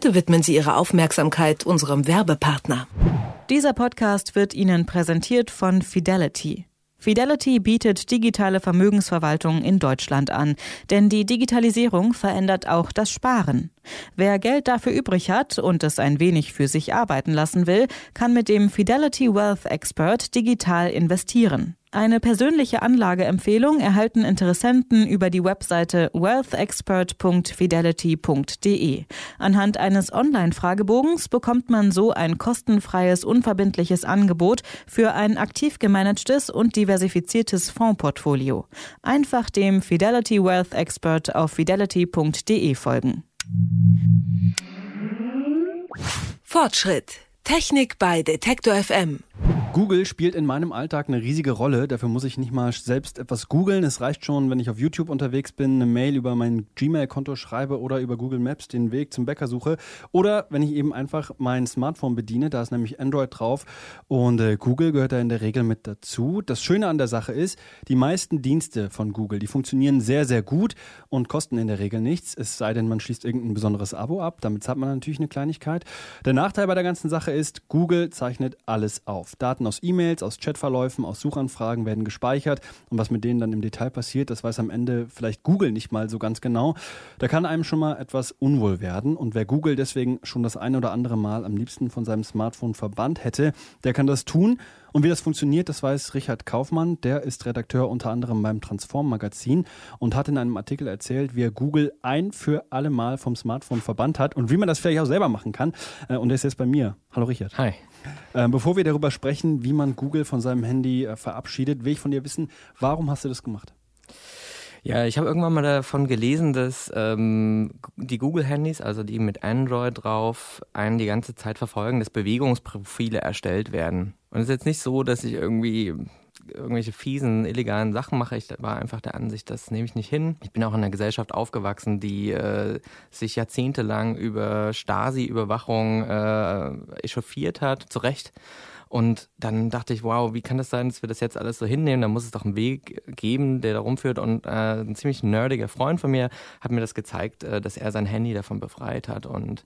Bitte widmen Sie Ihre Aufmerksamkeit unserem Werbepartner. Dieser Podcast wird Ihnen präsentiert von Fidelity. Fidelity bietet digitale Vermögensverwaltung in Deutschland an, denn die Digitalisierung verändert auch das Sparen. Wer Geld dafür übrig hat und es ein wenig für sich arbeiten lassen will, kann mit dem Fidelity Wealth Expert digital investieren. Eine persönliche Anlageempfehlung erhalten Interessenten über die Webseite wealthexpert.fidelity.de. Anhand eines Online-Fragebogens bekommt man so ein kostenfreies, unverbindliches Angebot für ein aktiv gemanagtes und diversifiziertes Fondsportfolio. Einfach dem Fidelity Wealth Expert auf fidelity.de folgen. Fortschritt. Technik bei Detektor FM. Google spielt in meinem Alltag eine riesige Rolle. Dafür muss ich nicht mal selbst etwas googeln. Es reicht schon, wenn ich auf YouTube unterwegs bin, eine Mail über mein Gmail-Konto schreibe oder über Google Maps den Weg zum Bäcker suche. Oder wenn ich eben einfach mein Smartphone bediene, da ist nämlich Android drauf und äh, Google gehört da in der Regel mit dazu. Das Schöne an der Sache ist, die meisten Dienste von Google, die funktionieren sehr, sehr gut und kosten in der Regel nichts. Es sei denn, man schließt irgendein besonderes Abo ab. Damit hat man natürlich eine Kleinigkeit. Der Nachteil bei der ganzen Sache ist, Google zeichnet alles auf. Daten Daten aus E-Mails, aus Chatverläufen, aus Suchanfragen werden gespeichert. Und was mit denen dann im Detail passiert, das weiß am Ende vielleicht Google nicht mal so ganz genau. Da kann einem schon mal etwas unwohl werden. Und wer Google deswegen schon das eine oder andere Mal am liebsten von seinem Smartphone verbannt hätte, der kann das tun und wie das funktioniert, das weiß Richard Kaufmann. Der ist Redakteur unter anderem beim Transform Magazin und hat in einem Artikel erzählt, wie er Google ein für alle Mal vom Smartphone verbannt hat und wie man das vielleicht auch selber machen kann. Äh, und er ist jetzt bei mir. Hallo Richard. Hi. Ähm, bevor wir darüber sprechen, wie man Google von seinem Handy äh, verabschiedet, will ich von dir wissen, warum hast du das gemacht? Ja, ich habe irgendwann mal davon gelesen, dass ähm, die Google-Handys, also die mit Android drauf, einen die ganze Zeit verfolgen, dass Bewegungsprofile erstellt werden. Und es ist jetzt nicht so, dass ich irgendwie irgendwelche fiesen, illegalen Sachen mache. Ich war einfach der Ansicht, das nehme ich nicht hin. Ich bin auch in einer Gesellschaft aufgewachsen, die äh, sich jahrzehntelang über Stasi-Überwachung äh, echauffiert hat, zu Recht. Und dann dachte ich, wow, wie kann das sein, dass wir das jetzt alles so hinnehmen? Da muss es doch einen Weg geben, der da rumführt. Und äh, ein ziemlich nerdiger Freund von mir hat mir das gezeigt, äh, dass er sein Handy davon befreit hat. Und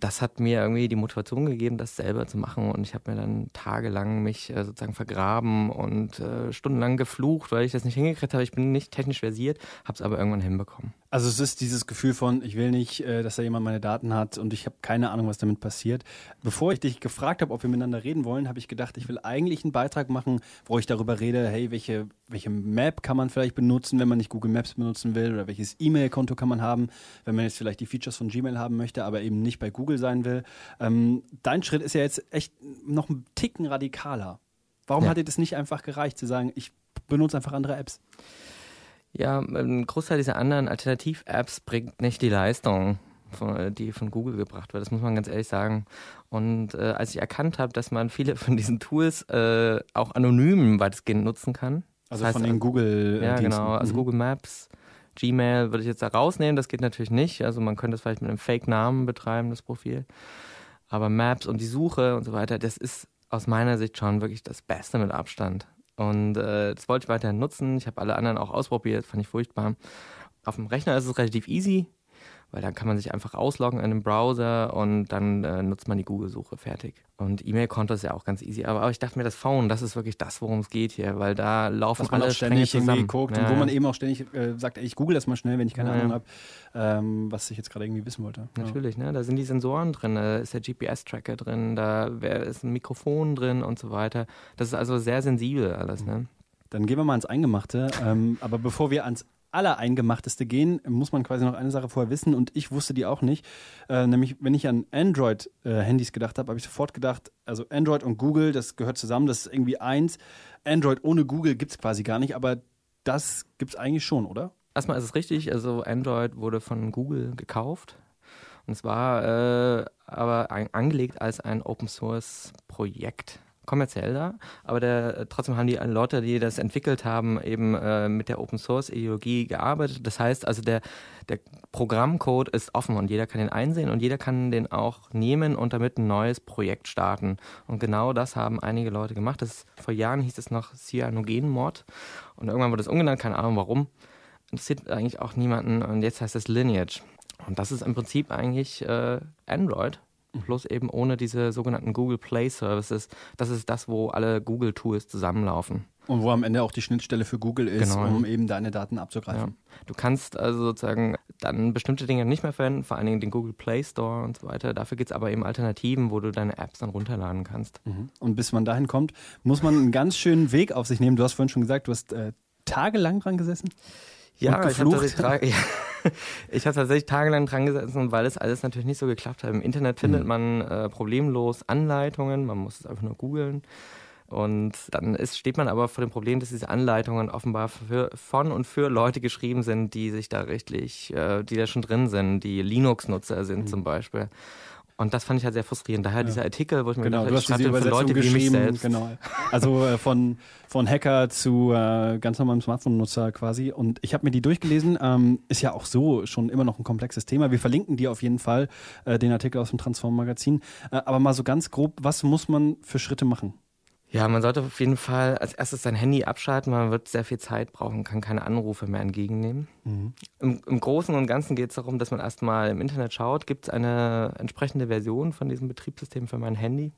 das hat mir irgendwie die Motivation gegeben, das selber zu machen. Und ich habe mir dann tagelang mich äh, sozusagen vergraben und äh, stundenlang geflucht, weil ich das nicht hingekriegt habe. Ich bin nicht technisch versiert, habe es aber irgendwann hinbekommen. Also es ist dieses Gefühl von, ich will nicht, äh, dass da jemand meine Daten hat und ich habe keine Ahnung, was damit passiert. Bevor ich dich gefragt habe, ob wir miteinander reden wollen, habe ich gedacht, ich will eigentlich einen Beitrag machen, wo ich darüber rede, hey, welche, welche Map kann man vielleicht benutzen, wenn man nicht Google Maps benutzen will oder welches E-Mail-Konto kann man haben, wenn man jetzt vielleicht die Features von Gmail haben möchte, aber eben nicht bei Google sein will. Ähm, dein Schritt ist ja jetzt echt noch ein Ticken radikaler. Warum ja. hat dir das nicht einfach gereicht zu sagen, ich benutze einfach andere Apps? Ja, ein Großteil dieser anderen Alternativ-Apps bringt nicht die Leistung, von, die von Google gebracht wird. Das muss man ganz ehrlich sagen. Und äh, als ich erkannt habe, dass man viele von diesen Tools äh, auch anonym weitestgehend nutzen kann. Also das heißt, von den Google. Äh, ja, genau. Also mhm. Google Maps, Gmail würde ich jetzt da rausnehmen. Das geht natürlich nicht. Also man könnte es vielleicht mit einem Fake-Namen betreiben, das Profil. Aber Maps und die Suche und so weiter, das ist aus meiner Sicht schon wirklich das Beste mit Abstand. Und äh, das wollte ich weiterhin nutzen. Ich habe alle anderen auch ausprobiert, fand ich furchtbar. Auf dem Rechner ist es relativ easy weil dann kann man sich einfach ausloggen in einem Browser und dann äh, nutzt man die Google-Suche fertig. Und E-Mail-Konto ist ja auch ganz easy. Aber, aber, ich dachte mir, das Phone, das ist wirklich das, worum es geht hier, weil da laufen Dass man alle auch ständig Stränge irgendwie guckt ja. und wo man eben auch ständig äh, sagt, ey, ich google das mal schnell, wenn ich keine ja. Ahnung habe, ähm, was ich jetzt gerade irgendwie wissen wollte. Natürlich, ja. ne? da sind die Sensoren drin, da ist der GPS-Tracker drin, da ist ein Mikrofon drin und so weiter. Das ist also sehr sensibel alles. Ne? Dann gehen wir mal ins Eingemachte. Ähm, aber bevor wir ans Allereingemachteste gehen, muss man quasi noch eine Sache vorher wissen und ich wusste die auch nicht. Äh, nämlich, wenn ich an Android-Handys äh, gedacht habe, habe ich sofort gedacht, also Android und Google, das gehört zusammen, das ist irgendwie eins. Android ohne Google gibt es quasi gar nicht, aber das gibt es eigentlich schon, oder? Erstmal ist es richtig, also Android wurde von Google gekauft. Und es war äh, aber ein, angelegt als ein Open Source Projekt kommerziell da, aber der, äh, trotzdem haben die Leute, die das entwickelt haben, eben äh, mit der Open Source Ideologie gearbeitet. Das heißt also, der, der Programmcode ist offen und jeder kann den einsehen und jeder kann den auch nehmen und damit ein neues Projekt starten. Und genau das haben einige Leute gemacht. Das, vor Jahren hieß es noch Cyanogenmod und irgendwann wurde es umgenannt, keine Ahnung warum. Interessiert eigentlich auch niemanden und jetzt heißt es Lineage. Und das ist im Prinzip eigentlich äh, Android, plus eben ohne diese sogenannten Google Play Services. Das ist das, wo alle Google-Tools zusammenlaufen. Und wo am Ende auch die Schnittstelle für Google ist, Genau. um eben deine Daten Ja. abzugreifen. Du kannst also sozusagen dann bestimmte Dinge nicht mehr verwenden, vor allen Dingen den Google Play Store und so weiter. Dafür gibt es aber eben Alternativen, wo du deine Apps dann runterladen kannst. Mhm. Und bis man dahin kommt, muss man einen ganz schönen Weg auf sich nehmen. Du hast vorhin schon gesagt, du hast äh, tagelang dran gesessen. Ja, Und ich habe geflucht. tatsächlich, ja, ich hab tatsächlich tagelang dran gesessen, weil es alles natürlich nicht so geklappt hat. Im Internet findet Mhm. man äh, problemlos Anleitungen, man muss es einfach nur googeln. Und dann ist, steht man aber vor dem Problem, dass diese Anleitungen offenbar für, von und für Leute geschrieben sind, die sich da richtig, äh, die da schon drin sind, die Linux-Nutzer sind Mhm. zum Beispiel. Und das fand ich halt sehr frustrierend. Daher dieser Artikel, wo ich mir Genau, gedacht habe, ich schreibe für Leute wie mich geschrieben. selbst. Genau. Also äh, von, von Hacker zu äh, ganz normalem Smartphone-Nutzer quasi. Und ich habe mir die durchgelesen. Ähm, ist ja auch so schon immer noch ein komplexes Thema. Wir verlinken dir auf jeden Fall äh, den Artikel aus dem Transform-Magazin. Äh, aber mal so ganz grob, was muss man für Schritte machen? Ja, man sollte auf jeden Fall als erstes sein Handy abschalten, man wird sehr viel Zeit brauchen, kann keine Anrufe mehr entgegennehmen. Im, Im Großen und Ganzen geht es darum, dass man erstmal im Internet schaut, gibt es eine entsprechende Version von diesem Betriebssystem für mein Handy.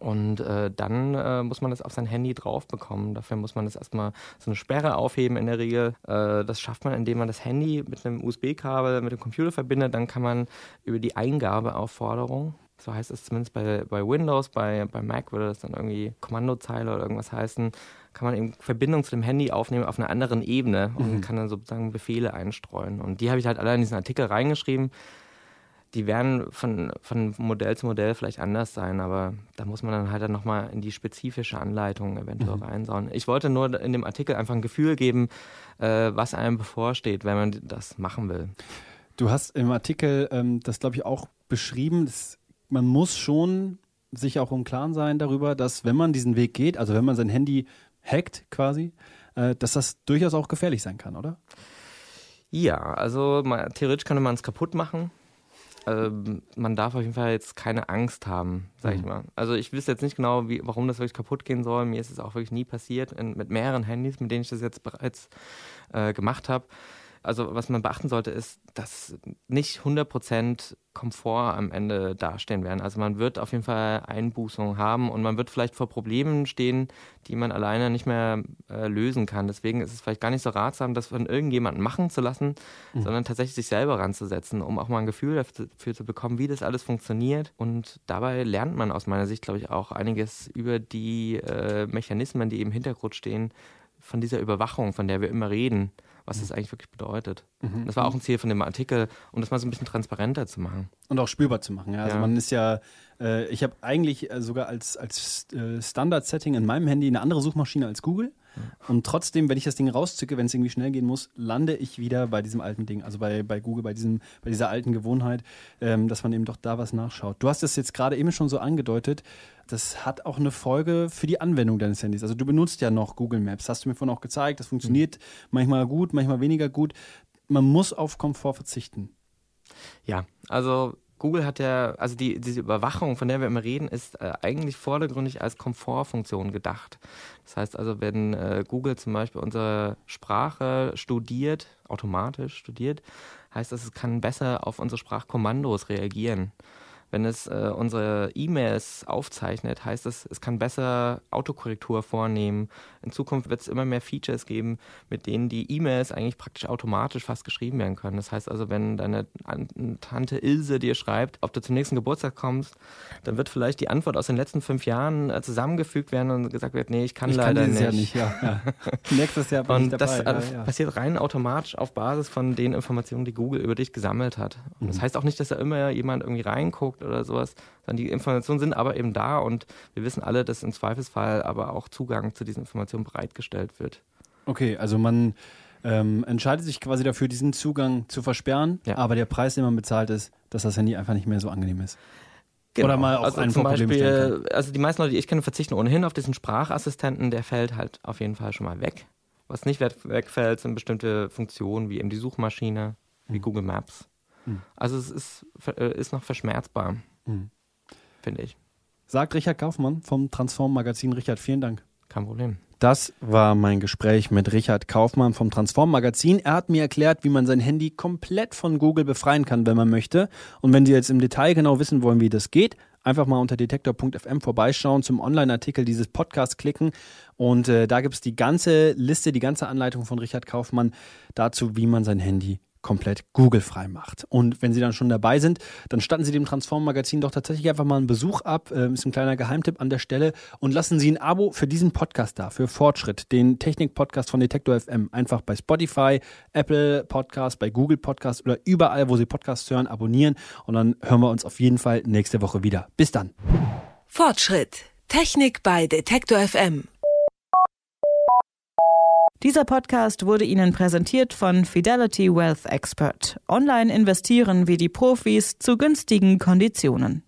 Und äh, dann äh, muss man das auf sein Handy drauf bekommen. Dafür muss man das erstmal so eine Sperre aufheben in der Regel. Äh, das schafft man, indem man das Handy mit einem USB-Kabel mit dem Computer verbindet. Dann kann man über die Eingabeaufforderung, so heißt es zumindest bei, bei Windows, bei, bei Mac würde das dann irgendwie Kommandozeile oder irgendwas heißen, kann man eben Verbindung zu dem Handy aufnehmen auf einer anderen Ebene und kann dann sozusagen Befehle einstreuen. Und die habe ich halt alle in diesen Artikel reingeschrieben die werden von, von Modell zu Modell vielleicht anders sein, aber da muss man dann halt dann nochmal in die spezifische Anleitung eventuell reinschauen. Ich wollte nur in dem Artikel einfach ein Gefühl geben, äh, was einem bevorsteht, wenn man das machen will. Du hast im Artikel ähm, das, glaube ich, auch beschrieben. Das, man muss schon sich auch im Klaren sein darüber, dass wenn man diesen Weg geht, also wenn man sein Handy hackt quasi, äh, dass das durchaus auch gefährlich sein kann, oder? Ja, also mal, theoretisch könnte man es kaputt machen. Ähm, man darf auf jeden Fall jetzt keine Angst haben, sag ich mal. Also ich wüsste jetzt nicht genau, wie, warum das wirklich kaputt gehen soll. Mir ist es auch wirklich nie passiert in, mit mehreren Handys, mit denen ich das jetzt bereits äh, gemacht habe. Also was man beachten sollte, ist, dass nicht 100% Komfort am Ende dastehen werden. Also man wird auf jeden Fall Einbußungen haben und man wird vielleicht vor Problemen stehen, die man alleine nicht mehr äh, lösen kann. Deswegen ist es vielleicht gar nicht so ratsam, das von irgendjemandem machen zu lassen, sondern tatsächlich sich selber ranzusetzen, um auch mal ein Gefühl dafür, dafür zu bekommen, wie das alles funktioniert. Und dabei lernt man aus meiner Sicht, glaube ich, auch einiges über die äh, Mechanismen, die im Hintergrund stehen, von dieser Überwachung, von der wir immer reden, was das eigentlich wirklich bedeutet. Das war auch ein Ziel von dem Artikel, um das mal so ein bisschen transparenter zu machen. Und auch spürbar zu machen. Ja? Also Ja. man ist ja, äh, ich habe eigentlich äh, sogar als, als äh, Standard-Setting in meinem Handy eine andere Suchmaschine als Google. Und trotzdem, wenn ich das Ding rauszücke, wenn es irgendwie schnell gehen muss, lande ich wieder bei diesem alten Ding, also bei, bei Google, bei, diesem, bei dieser alten Gewohnheit, ähm, dass man eben doch da was nachschaut. Du hast es jetzt gerade eben schon so angedeutet, das hat auch eine Folge für die Anwendung deines Handys. Also du benutzt ja noch Google Maps, hast du mir vorhin auch gezeigt, das funktioniert manchmal gut, manchmal weniger gut. Man muss auf Komfort verzichten. Ja, also Google hat ja, also die, diese Überwachung, von der wir immer reden, ist äh, eigentlich vordergründig als Komfortfunktion gedacht. Das heißt also, wenn äh, Google zum Beispiel unsere Sprache studiert, automatisch studiert, heißt das, es kann besser auf unsere Sprachkommandos reagieren. Wenn es äh, unsere E-Mails aufzeichnet, heißt es, es kann besser Autokorrektur vornehmen. In Zukunft wird es immer mehr Features geben, mit denen die E-Mails eigentlich praktisch automatisch fast geschrieben werden können. Das heißt also, wenn deine An Tante Ilse dir schreibt, ob du zum nächsten Geburtstag kommst, dann wird vielleicht die Antwort aus den letzten fünf Jahren äh, zusammengefügt werden und gesagt wird, nee, ich kann ich kann leider dieses nicht. Jahr nicht, ja. ja. Nächstes Jahr bin ich Und dabei. das äh, ja. passiert rein automatisch auf Basis von den Informationen, die Google über dich gesammelt hat. Und Mhm. das heißt auch nicht, dass da immer jemand irgendwie reinguckt oder sowas, sondern die Informationen sind aber eben da und wir wissen alle, dass im Zweifelsfall aber auch Zugang zu diesen Informationen bereitgestellt wird. Okay, also man ähm, entscheidet sich quasi dafür, diesen Zugang zu versperren, Ja. aber der Preis, den man bezahlt, ist, dass das Handy einfach nicht mehr so angenehm ist. Genau. Oder mal auf also einen zum Problem Beispiel, also die meisten Leute, die ich kenne, verzichten ohnehin auf diesen Sprachassistenten, der fällt halt auf jeden Fall schon mal weg. Was nicht weg- wegfällt, sind bestimmte Funktionen wie eben die Suchmaschine, wie Mhm. Google Maps. Also es ist, äh, ist noch verschmerzbar, Mhm. finde ich. Sagt Richard Kaufmann vom Transform Magazin. Richard, vielen Dank. Kein Problem. Das war mein Gespräch mit Richard Kaufmann vom Transform Magazin. Er hat mir erklärt, wie man sein Handy komplett von Google befreien kann, wenn man möchte. Und wenn Sie jetzt im Detail genau wissen wollen, wie das geht, einfach mal unter detektor.fm vorbeischauen, zum Online-Artikel dieses Podcasts klicken. Und äh, da gibt es die ganze Liste, die ganze Anleitung von Richard Kaufmann dazu, wie man sein Handy komplett Google-frei macht. Und wenn Sie dann schon dabei sind, dann statten Sie dem Transform-Magazin doch tatsächlich einfach mal einen Besuch ab. Ähm, ist ein kleiner Geheimtipp an der Stelle. Und lassen Sie ein Abo für diesen Podcast da, für Fortschritt, den Technik-Podcast von Detektor FM. Einfach bei Spotify, Apple Podcast, bei Google Podcast oder überall, wo Sie Podcasts hören, abonnieren. Und dann hören wir uns auf jeden Fall nächste Woche wieder. Bis dann. Fortschritt. Technik bei Detektor FM. Dieser Podcast wurde Ihnen präsentiert von Fidelity Wealth Expert. Online investieren wie die Profis zu günstigen Konditionen.